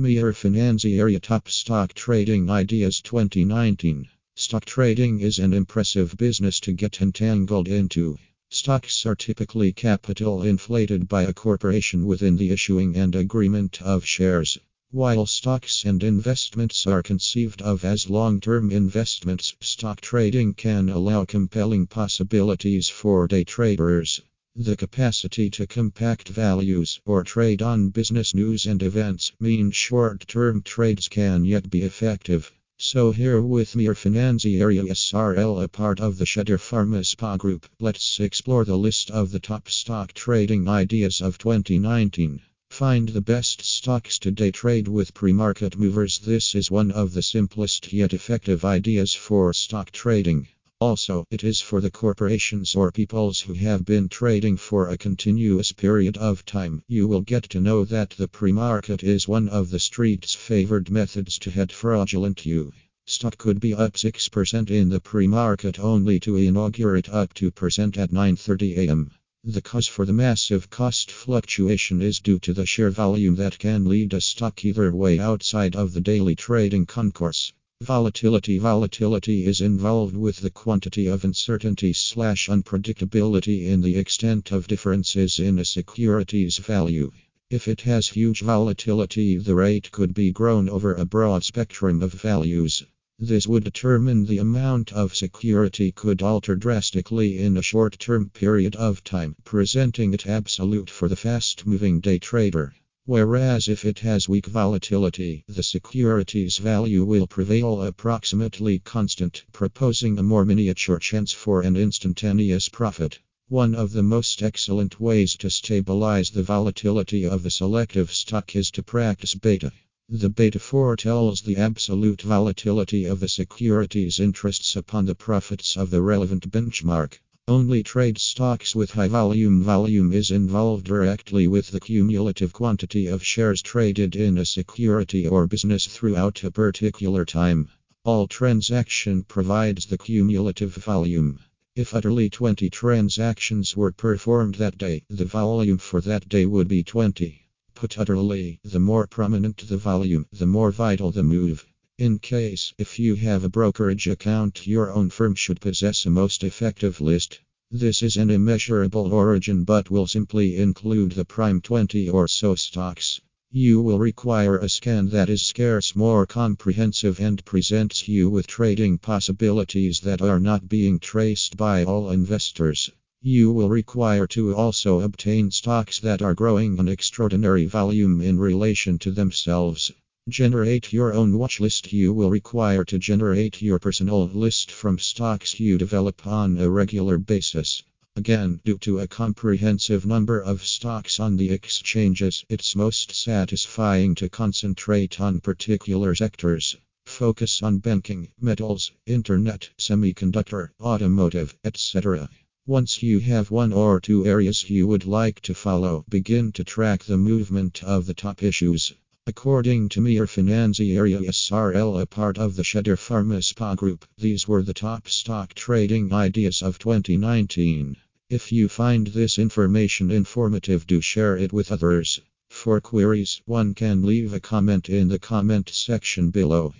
Mir Area Top Stock Trading Ideas 2019. Stock trading is an impressive business to get entangled into. Stocks are typically capital inflated by a corporation within the issuing and agreement of shares. While stocks and investments are conceived of as long term investments, stock trading can allow compelling possibilities for day traders. The capacity to compact values or trade on business news and events mean short term trades can yet be effective. So, here with Mir Area SRL, a part of the Shedder Pharma Spa Group, let's explore the list of the top stock trading ideas of 2019. Find the best stocks to day trade with pre market movers. This is one of the simplest yet effective ideas for stock trading. Also, it is for the corporations or peoples who have been trading for a continuous period of time. You will get to know that the pre market is one of the street's favored methods to head fraudulent you. Stock could be up 6% in the pre market only to inaugurate up 2% at 9:30 a.m. The cause for the massive cost fluctuation is due to the sheer volume that can lead a stock either way outside of the daily trading concourse. Volatility Volatility is involved with the quantity of uncertainty slash unpredictability in the extent of differences in a security's value. If it has huge volatility, the rate could be grown over a broad spectrum of values. This would determine the amount of security could alter drastically in a short term period of time, presenting it absolute for the fast moving day trader. Whereas if it has weak volatility, the security's value will prevail approximately constant, proposing a more miniature chance for an instantaneous profit. One of the most excellent ways to stabilize the volatility of a selective stock is to practice beta. The beta foretells the absolute volatility of a security's interests upon the profits of the relevant benchmark. Only trade stocks with high volume volume is involved directly with the cumulative quantity of shares traded in a security or business throughout a particular time. All transaction provides the cumulative volume. If utterly 20 transactions were performed that day, the volume for that day would be 20. Put utterly, the more prominent the volume, the more vital the move. In case, if you have a brokerage account, your own firm should possess a most effective list. This is an immeasurable origin but will simply include the prime 20 or so stocks. You will require a scan that is scarce, more comprehensive, and presents you with trading possibilities that are not being traced by all investors. You will require to also obtain stocks that are growing an extraordinary volume in relation to themselves. Generate your own watch list. You will require to generate your personal list from stocks you develop on a regular basis. Again, due to a comprehensive number of stocks on the exchanges, it's most satisfying to concentrate on particular sectors. Focus on banking, metals, internet, semiconductor, automotive, etc. Once you have one or two areas you would like to follow, begin to track the movement of the top issues. According to Mir Area SRL, a part of the Shedder Pharma Spa Group, these were the top stock trading ideas of 2019. If you find this information informative, do share it with others. For queries, one can leave a comment in the comment section below.